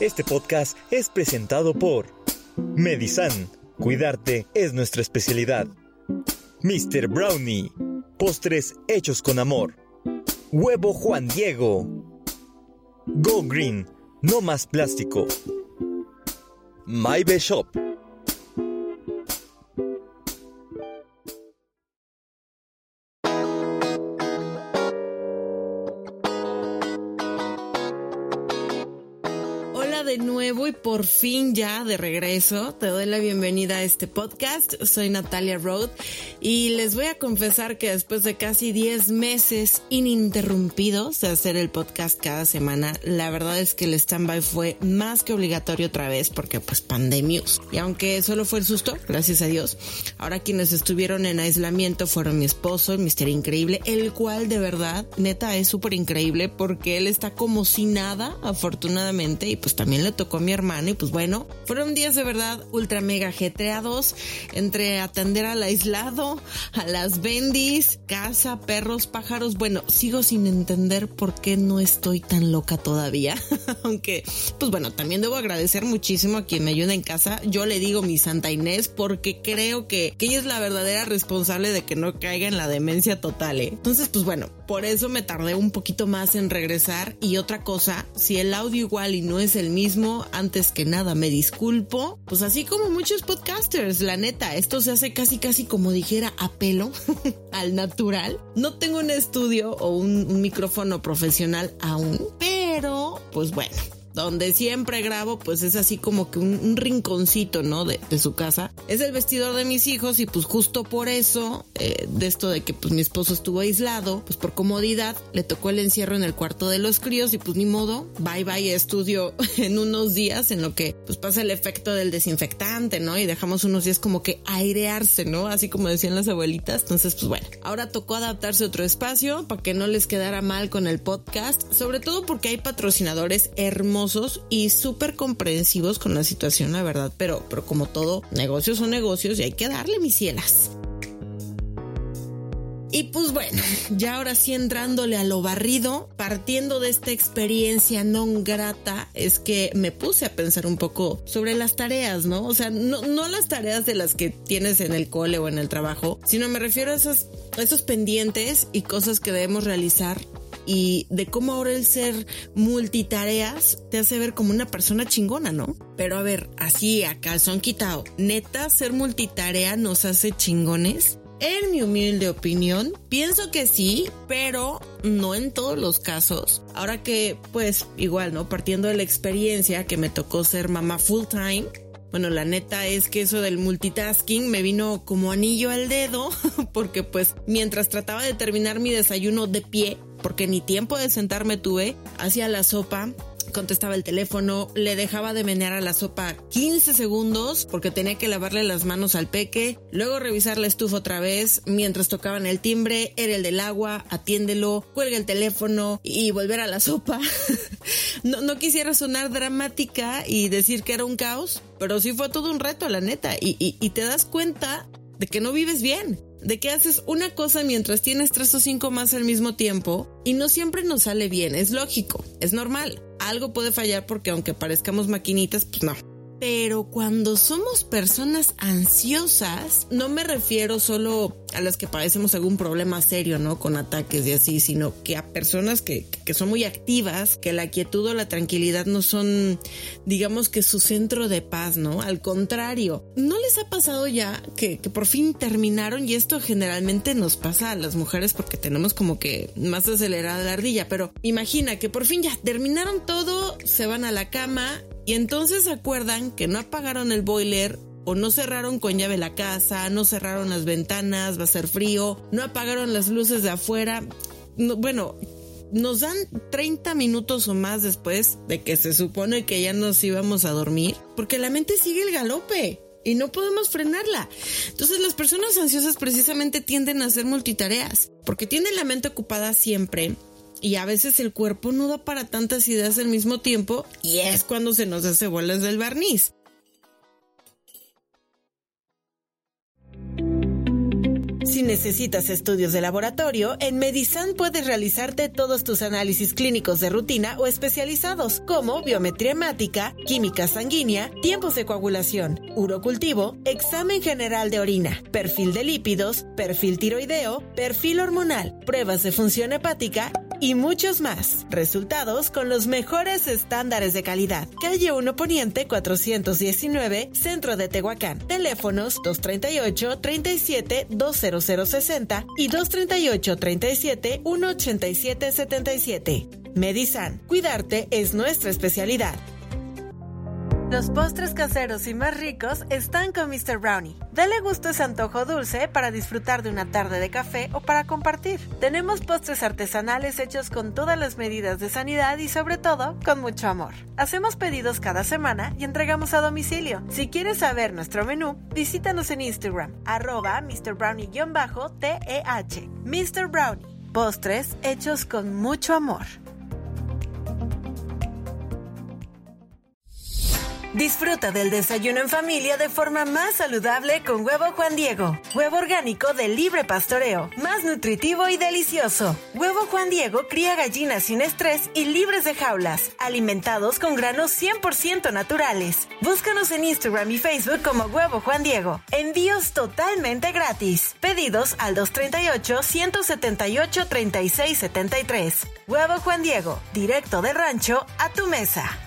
Este podcast es presentado por Medisan. Cuidarte es nuestra especialidad. Mr. Brownie. Postres hechos con amor. Huevo Juan Diego. Go Green. No más plástico. My Shop. Por fin ya de regreso. Te doy la bienvenida a este podcast. Soy Natalia Road y les voy a confesar que después de casi 10 meses ininterrumpidos de hacer el podcast cada semana, la verdad es que el stand-by fue más que obligatorio otra vez porque pues pandemios. Y aunque solo fue el susto, gracias a Dios, ahora quienes estuvieron en aislamiento fueron mi esposo, el Mister Increíble, el cual de verdad, neta, es súper increíble porque él está como si nada, afortunadamente, y pues también le tocó a mi hermano y pues bueno, fueron días de verdad ultra mega jetreados entre atender al aislado, a las bendis, casa, perros, pájaros. Bueno, sigo sin entender por qué no estoy tan loca todavía. Aunque, pues bueno, también debo agradecer muchísimo a quien me ayuda en casa. Yo le digo mi Santa Inés porque creo que, que ella es la verdadera responsable de que no caiga en la demencia total. ¿eh? Entonces, pues bueno, por eso me tardé un poquito más en regresar. Y otra cosa, si el audio igual y no es el mismo, antes que nada me disculpo. Pues así como muchos podcasters, la neta, esto se hace casi casi como dijera a pelo, al natural. No tengo un estudio o un, un micrófono profesional aún, pero pues bueno donde siempre grabo, pues es así como que un, rinconcito, ¿no? De, su casa. Es el vestidor de mis hijos y pues justo por eso, eh, de esto de que pues mi esposo estuvo aislado, pues por comodidad le tocó el encierro en el cuarto de los críos y pues ni modo, bye bye estudio en unos días en lo que pues pasa el efecto del desinfectante, ¿no? Y dejamos unos días como que airearse, ¿no? Así como decían las abuelitas. Entonces, pues bueno, ahora tocó adaptarse a otro espacio para que no les quedara mal con el podcast, sobre todo porque hay patrocinadores hermosos y súper comprensivos con la situación, la verdad. Pero, pero como todo, negocios son negocios y hay que darle mis cielas. Y pues bueno, ya ahora sí entrándole a lo barrido, partiendo de esta experiencia no grata, es que me puse a pensar un poco sobre las tareas, ¿no? O sea, no, no las tareas de las que tienes en el cole o en el trabajo, sino me refiero a esos, a esos pendientes y cosas que debemos realizar y de cómo ahora el ser multitareas te hace ver como una persona chingona, ¿no? Pero a ver, así a calzón quitado, neta, ser multitarea nos hace chingones. En mi humilde opinión, pienso que sí, pero no en todos los casos. Ahora que, pues, igual, ¿no? Partiendo de la experiencia que me tocó ser mamá full time, bueno, la neta es que eso del multitasking me vino como anillo al dedo, porque pues mientras trataba de terminar mi desayuno de pie, porque ni tiempo de sentarme tuve, hacía la sopa, contestaba el teléfono, le dejaba de menear a la sopa 15 segundos porque tenía que lavarle las manos al peque, luego revisar la estufa otra vez mientras tocaban el timbre, era el del agua, atiéndelo, cuelga el teléfono y volver a la sopa. no, quisiera sonar dramática y decir que era un caos, pero sí fue todo un reto, la neta, y te das cuenta de que no vives bien de que haces una cosa mientras tienes tres o cinco más al mismo tiempo y no siempre nos sale bien, es lógico, es normal. Algo puede fallar porque aunque parezcamos maquinitas, pues no. Pero cuando somos personas ansiosas, no me refiero solo a las que padecemos algún problema serio, ¿no? Con ataques y así, sino que a personas que, que son muy activas, que la quietud o la tranquilidad no son, digamos que su centro de paz, ¿no? Al contrario, ¿no les ha pasado ya que, que por fin terminaron? Y esto generalmente nos pasa a las mujeres porque tenemos como que más acelerada la ardilla, pero imagina que por fin ya terminaron todo, se van a la cama y entonces se acuerdan que no apagaron el boiler o no cerraron con llave la casa, no cerraron las ventanas, va a ser frío, no apagaron las luces de afuera. bueno, nos dan 30 minutos o más después de que se supone que ya nos íbamos a dormir, porque la mente sigue el galope y no podemos frenarla. Entonces las personas ansiosas precisamente tienden a hacer multitareas, porque tienen la mente ocupada siempre y a veces el cuerpo no da para tantas ideas al mismo tiempo y es cuando se nos hace bolas del barniz. Si necesitas estudios de laboratorio, en Medisan puedes realizarte todos tus análisis clínicos de rutina o especializados, como biometría hemática, química sanguínea, tiempos de coagulación, urocultivo, examen general de orina, perfil de lípidos, perfil tiroideo, perfil hormonal, pruebas de función hepática y muchos más. Resultados con los mejores estándares de calidad. Calle 1 Poniente 419, Centro de Tehuacán. Teléfonos 238 37 20060 y 238 37 187 77. Medisan, cuidarte es nuestra especialidad. Los postres caseros y más ricos están con Mr. Brownie. Dale gusto a ese antojo dulce para disfrutar de una tarde de café o para compartir. Tenemos postres artesanales hechos con todas las medidas de sanidad y sobre todo con mucho amor. Hacemos pedidos cada semana y entregamos a domicilio. Si quieres saber nuestro menú, visítanos en Instagram, arroba MrBrownie-TEH. Mr. Brownie, postres hechos con mucho amor. Disfruta del desayuno en familia de forma más saludable con huevo Juan Diego. Huevo orgánico de libre pastoreo, más nutritivo y delicioso. Huevo Juan Diego cría gallinas sin estrés y libres de jaulas, alimentados con granos 100% naturales. Búscanos en Instagram y Facebook como Huevo Juan Diego. Envíos totalmente gratis. Pedidos al 238 178 3673. Huevo Juan Diego, directo del rancho a tu mesa.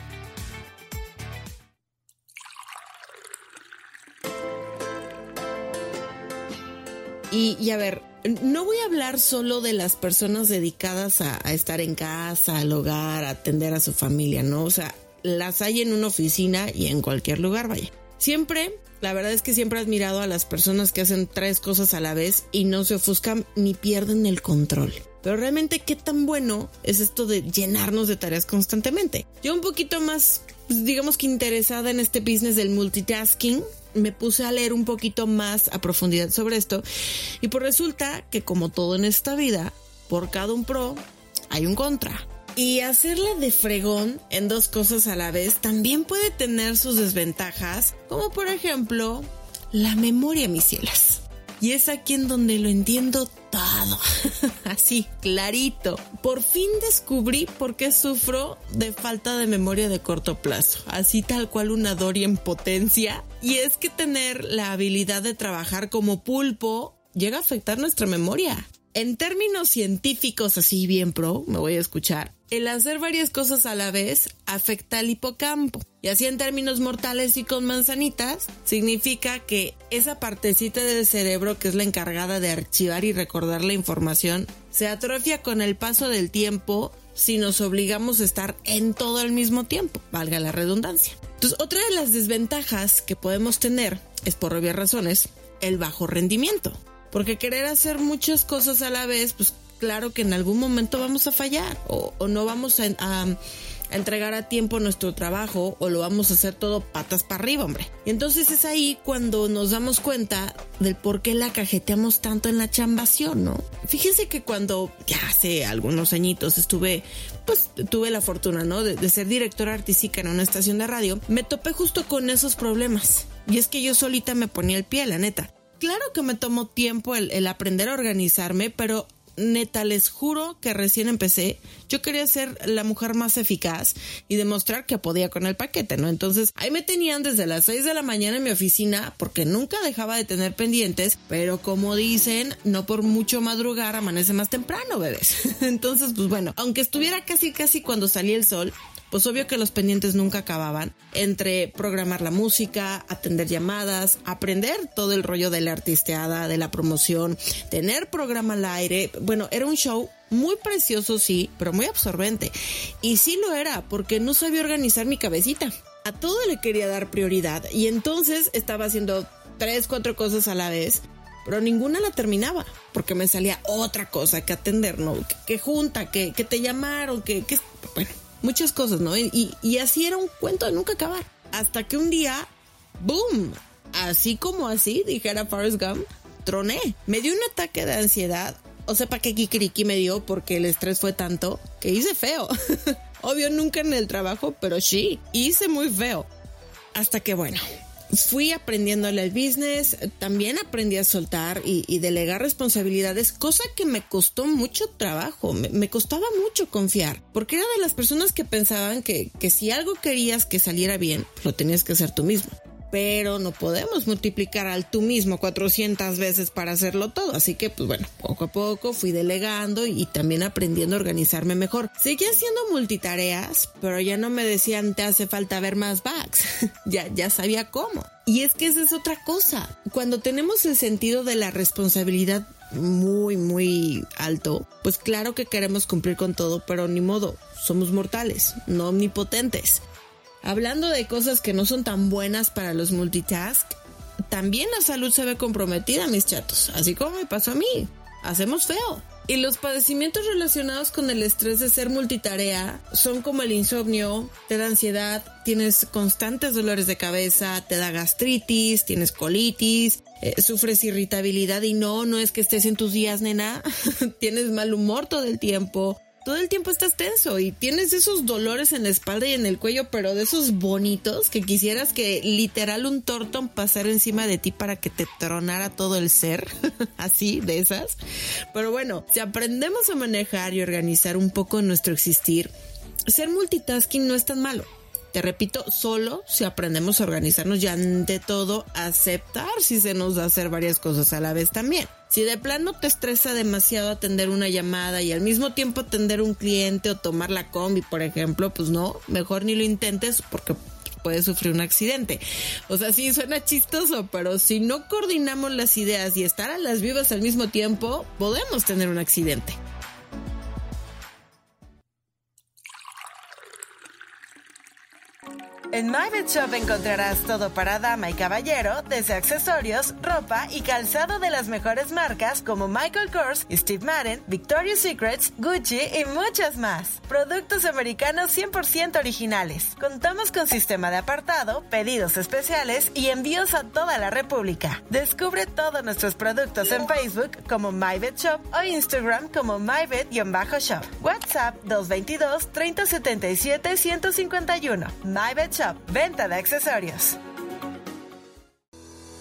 Y, a ver, no voy a hablar solo de las personas dedicadas a, estar en casa, al hogar, a atender a su familia, ¿no? O sea, las hay en una oficina y en cualquier lugar, vaya. Siempre, la verdad es que siempre he admirado a las personas que hacen tres cosas a la vez y no se ofuscan ni pierden el control. Pero realmente, ¿qué tan bueno es esto de llenarnos de tareas constantemente? Yo un poquito más, pues, digamos que interesada en este business del multitasking, me puse a leer un poquito más a profundidad sobre esto y pues resulta que como todo en esta vida, por cada un pro hay un contra. Y hacerla de fregón en dos cosas a la vez también puede tener sus desventajas, como por ejemplo la memoria, mis cielas. Y es aquí en donde lo entiendo todo. Así, clarito. Por fin descubrí por qué sufro de falta de memoria de corto plazo. Así tal cual una Dory en potencia. Y es que tener la habilidad de trabajar como pulpo llega a afectar nuestra memoria. En términos científicos así bien pro, me voy a escuchar, el hacer varias cosas a la vez afecta al hipocampo. Y así en términos mortales y con manzanitas, significa que esa partecita del cerebro que es la encargada de archivar y recordar la información, se atrofia con el paso del tiempo si nos obligamos a estar en todo al mismo tiempo, valga la redundancia. Entonces, otra de las desventajas que podemos tener es por obvias razones el bajo rendimiento. Porque querer hacer muchas cosas a la vez, pues claro que en algún momento vamos a fallar o, no vamos a, entregar a tiempo nuestro trabajo o lo vamos a hacer todo patas para arriba, hombre. Y entonces es ahí cuando nos damos cuenta del por qué la cajeteamos tanto en la chambación, ¿no? Fíjense que cuando ya hace algunos añitos estuve, pues tuve la fortuna, ¿no? De, ser directora artística en una estación de radio, me topé justo con esos problemas. Y es que yo solita me ponía el pie, la neta. Claro que me tomó tiempo el, aprender a organizarme, pero neta, les juro que recién empecé, yo quería ser la mujer más eficaz y demostrar que podía con el paquete, ¿no? Entonces, ahí me tenían desde las 6 de la mañana en mi oficina porque nunca dejaba de tener pendientes, pero como dicen, no por mucho madrugar amanece más temprano, bebés. Entonces, pues bueno, aunque estuviera casi casi cuando salía el sol, pues obvio que los pendientes nunca acababan entre programar la música, atender llamadas, aprender todo el rollo de la artisteada, de la promoción, tener programa al aire. Bueno, era un show muy precioso, sí, pero muy absorbente. Y sí lo era, porque no sabía organizar mi cabecita. A todo le quería dar prioridad y entonces estaba haciendo tres, cuatro cosas a la vez pero ninguna la terminaba porque me salía otra cosa que atender, ¿no? Que, junta, que, que, te llamaron, que, que, bueno, muchas cosas, ¿no? Y, y así era un cuento de nunca acabar. Hasta que un día, ¡boom! Así como así, dijera Forrest Gump, troné. Me dio un ataque de ansiedad. O sea, para qué kikiriki me dio porque el estrés fue tanto que hice feo. Obvio, nunca en el trabajo, pero sí, hice muy feo. Hasta que, bueno, fui aprendiéndole al business, también aprendí a soltar y, delegar responsabilidades, cosa que me costó mucho trabajo, me, costaba mucho confiar, porque era de las personas que pensaban que, que si algo querías que saliera bien, lo tenías que hacer tú mismo pero no podemos multiplicar al tú mismo 400 veces para hacerlo todo. Así que, pues bueno, poco a poco fui delegando y, también aprendiendo a organizarme mejor. Seguí haciendo multitareas, pero ya no me decían te hace falta ver más bags. ya, ya sabía cómo. Y es que esa es otra cosa. Cuando tenemos el sentido de la responsabilidad muy, muy alto, pues claro que queremos cumplir con todo, pero ni modo, somos mortales, no omnipotentes. Hablando de cosas que no son tan buenas para los multitask, también la salud se ve comprometida, mis chatos, así como me pasó a mí. Hacemos feo. Y los padecimientos relacionados con el estrés de ser multitarea son como el insomnio, te da ansiedad, tienes constantes dolores de cabeza, te da gastritis, tienes colitis, eh, sufres irritabilidad y no, no es que estés en tus días, nena, tienes mal humor todo el tiempo, todo el tiempo estás tenso y tienes esos dolores en la espalda y en el cuello, pero de esos bonitos que quisieras que literal un tortón pasara encima de ti para que te tronara todo el ser, así, de esas. Pero bueno, si aprendemos a manejar y organizar un poco nuestro existir, ser multitasking no es tan malo. Te repito, solo si aprendemos a organizarnos y ante todo aceptar si se nos da hacer varias cosas a la vez también. Si de plano te estresa demasiado atender una llamada y al mismo tiempo atender un cliente o tomar la combi, por ejemplo, pues no, mejor ni lo intentes porque puedes sufrir un accidente. O sea, sí suena chistoso, pero si no coordinamos las ideas y estar a las vivas al mismo tiempo, podemos tener un accidente. En My Shop encontrarás todo para dama y caballero, desde accesorios, ropa y calzado de las mejores marcas como Michael Kors, Steve Madden, Victoria's Secrets, Gucci y muchas más. Productos americanos 100% originales. Contamos con sistema de apartado, pedidos especiales y envíos a toda la República. Descubre todos nuestros productos en Facebook como MyBed Shop o Instagram como MyBed-Shop. WhatsApp 222 3077 151. Venta de accesorios.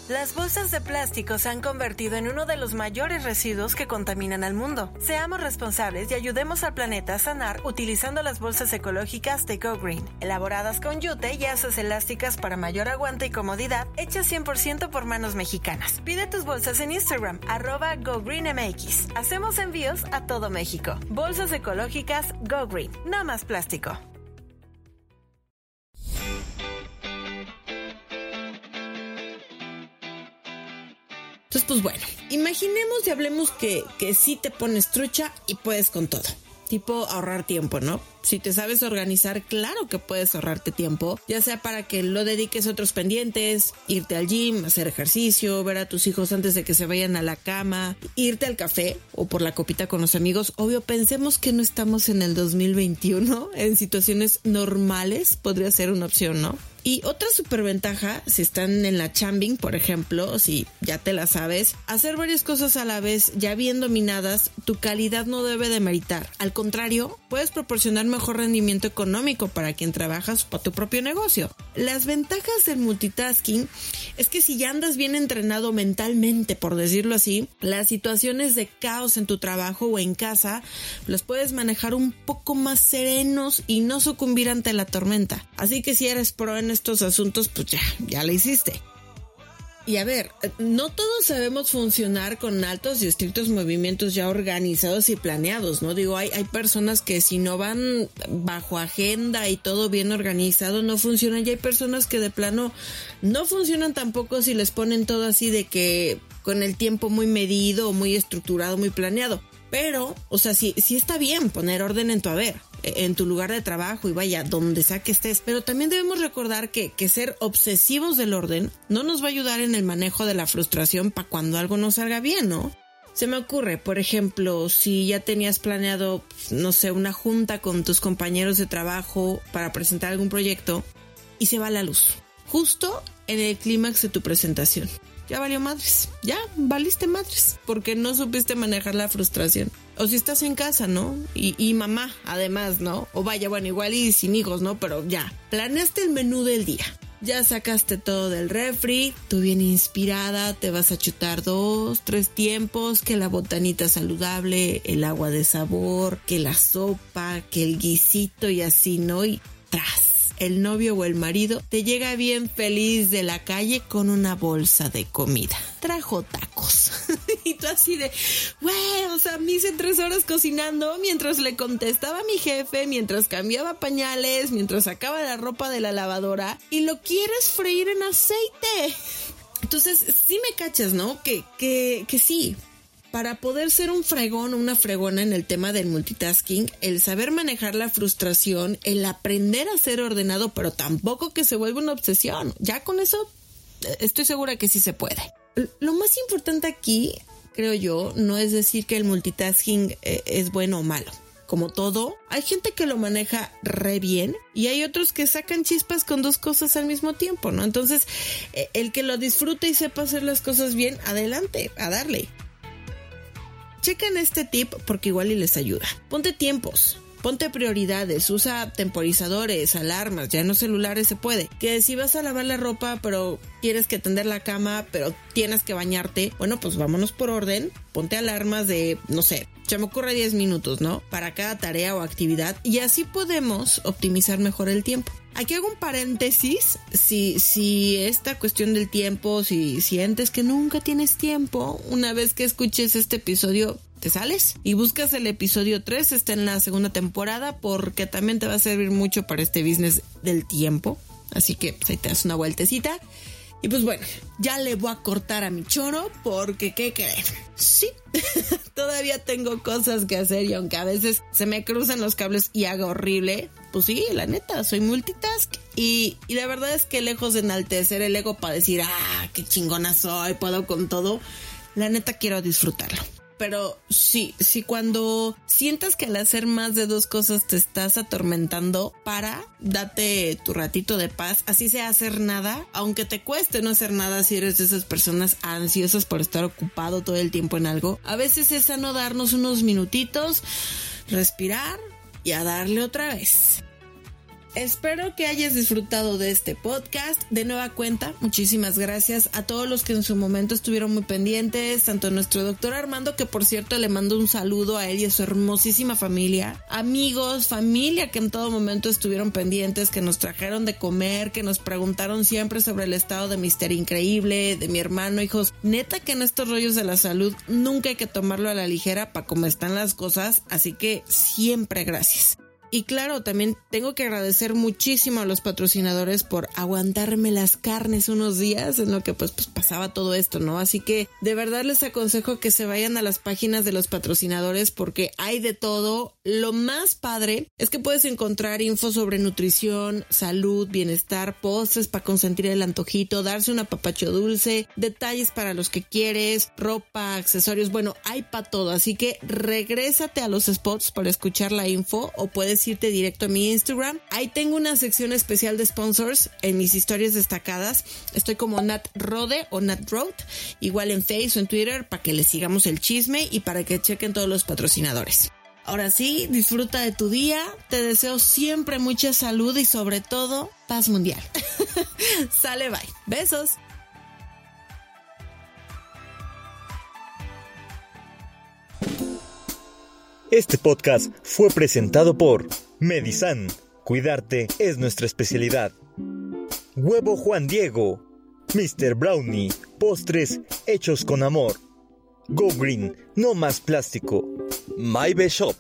Las bolsas de plástico se han convertido en uno de los mayores residuos que contaminan al mundo. Seamos responsables y ayudemos al planeta a sanar utilizando las bolsas ecológicas de Go Green, elaboradas con yute y asas elásticas para mayor aguante y comodidad, hechas 100% por manos mexicanas. Pide tus bolsas en Instagram, arroba GoGreenMX. Hacemos envíos a todo México. Bolsas ecológicas Go Green, no más plástico. Pues bueno, imaginemos y hablemos que, que sí te pones trucha y puedes con todo tipo ahorrar tiempo, ¿no? Si te sabes organizar, claro que puedes ahorrarte tiempo, ya sea para que lo dediques a otros pendientes, irte al gym, hacer ejercicio, ver a tus hijos antes de que se vayan a la cama, irte al café o por la copita con los amigos. Obvio, pensemos que no estamos en el 2021, en situaciones normales podría ser una opción, ¿no? Y otra superventaja, si están en la chambing, por ejemplo, si ya te la sabes, hacer varias cosas a la vez ya bien dominadas, tu calidad no debe de meritar. Al contrario, puedes proporcionar mejor rendimiento económico para quien trabajas para tu propio negocio. Las ventajas del multitasking es que si ya andas bien entrenado mentalmente, por decirlo así, las situaciones de caos en tu trabajo o en casa los puedes manejar un poco más serenos y no sucumbir ante la tormenta. Así que si eres pro en estos asuntos, pues ya, ya la hiciste. Y a ver, no todos sabemos funcionar con altos y estrictos movimientos ya organizados y planeados, ¿no? Digo, hay, hay personas que si no van bajo agenda y todo bien organizado, no funcionan. Y hay personas que de plano no funcionan tampoco si les ponen todo así de que con el tiempo muy medido, muy estructurado, muy planeado. Pero, o sea, sí, sí está bien poner orden en tu haber en tu lugar de trabajo y vaya, donde sea que estés. Pero también debemos recordar que, que ser obsesivos del orden no nos va a ayudar en el manejo de la frustración para cuando algo no salga bien, ¿no? Se me ocurre, por ejemplo, si ya tenías planeado, no sé, una junta con tus compañeros de trabajo para presentar algún proyecto y se va la luz, justo en el clímax de tu presentación ya valió madres, ya valiste madres, porque no supiste manejar la frustración. O si estás en casa, ¿no? Y, y, mamá, además, ¿no? O vaya, bueno, igual y sin hijos, ¿no? Pero ya, planeaste el menú del día. ya sacaste todo del refri, tú bien inspirada, te vas a chutar dos, tres tiempos, que la botanita saludable, el agua de sabor, que la sopa, que el guisito y así, ¿no? Y tras el novio o el marido te llega bien feliz de la calle con una bolsa de comida. Trajo tacos. y tú así de, güey, o sea, me hice tres horas cocinando mientras le contestaba a mi jefe, mientras cambiaba pañales, mientras sacaba la ropa de la lavadora y lo quieres freír en aceite. Entonces, sí me cachas, ¿no? Que, que, que sí, para poder ser un fregón o una fregona en el tema del multitasking, el saber manejar la frustración, el aprender a ser ordenado, pero tampoco que se vuelva una obsesión. Ya con eso eh, estoy segura que sí se puede. Lo más importante aquí, creo yo, no es decir que el multitasking eh, es bueno o malo. Como todo, hay gente que lo maneja re bien y hay otros que sacan chispas con dos cosas al mismo tiempo, ¿no? Entonces, eh, el que lo disfrute y sepa hacer las cosas bien, adelante, a darle. Chequen este tip porque igual y les ayuda. Ponte tiempos. Ponte prioridades, usa temporizadores, alarmas, ya no celulares se puede. Que si vas a lavar la ropa, pero quieres que tender la cama, pero tienes que bañarte, bueno, pues vámonos por orden. Ponte alarmas de, no sé, ya me ocurre 10 minutos, ¿no? Para cada tarea o actividad y así podemos optimizar mejor el tiempo. Aquí hago un paréntesis, si, si esta cuestión del tiempo, si sientes que nunca tienes tiempo, una vez que escuches este episodio, te sales y buscas el episodio 3, está en la segunda temporada porque también te va a servir mucho para este business del tiempo. Así que pues, ahí te das una vueltecita. Y pues bueno, ya le voy a cortar a mi choro porque ¿qué creen? Sí, todavía tengo cosas que hacer y aunque a veces se me cruzan los cables y haga horrible, pues sí, la neta, soy multitask y, y la verdad es que lejos de enaltecer el ego para decir, ah, qué chingona soy, puedo con todo, la neta quiero disfrutarlo pero sí, sí cuando sientas que al hacer más de dos cosas te estás atormentando, para, date tu ratito de paz, así sea hacer nada, aunque te cueste no hacer nada si eres de esas personas ansiosas por estar ocupado todo el tiempo en algo. A veces es sano darnos unos minutitos, respirar y a darle otra vez. Espero que hayas disfrutado de este podcast. De nueva cuenta, muchísimas gracias a todos los que en su momento estuvieron muy pendientes, tanto a nuestro doctor Armando, que por cierto le mando un saludo a él y a su hermosísima familia, amigos, familia que en todo momento estuvieron pendientes, que nos trajeron de comer, que nos preguntaron siempre sobre el estado de Mister Increíble, de mi hermano, hijos. Neta que en estos rollos de la salud nunca hay que tomarlo a la ligera para cómo están las cosas, así que siempre gracias. Y claro, también tengo que agradecer muchísimo a los patrocinadores por aguantarme las carnes unos días en lo que pues, pues, pasaba todo esto, ¿no? Así que de verdad les aconsejo que se vayan a las páginas de los patrocinadores porque hay de todo. Lo más padre es que puedes encontrar info sobre nutrición, salud, bienestar, postres para consentir el antojito, darse un apapacho dulce, detalles para los que quieres, ropa, accesorios, bueno, hay para todo. Así que regrésate a los spots para escuchar la info o puedes irte directo a mi Instagram. Ahí tengo una sección especial de sponsors en mis historias destacadas. Estoy como Nat Rode o Nat Road, igual en Facebook o en Twitter para que les sigamos el chisme y para que chequen todos los patrocinadores. Ahora sí, disfruta de tu día. Te deseo siempre mucha salud y sobre todo paz mundial. Sale, bye. Besos. Este podcast fue presentado por Medisan. Cuidarte es nuestra especialidad. Huevo Juan Diego. Mr. Brownie. Postres hechos con amor. Go Green. No más plástico. My Shop.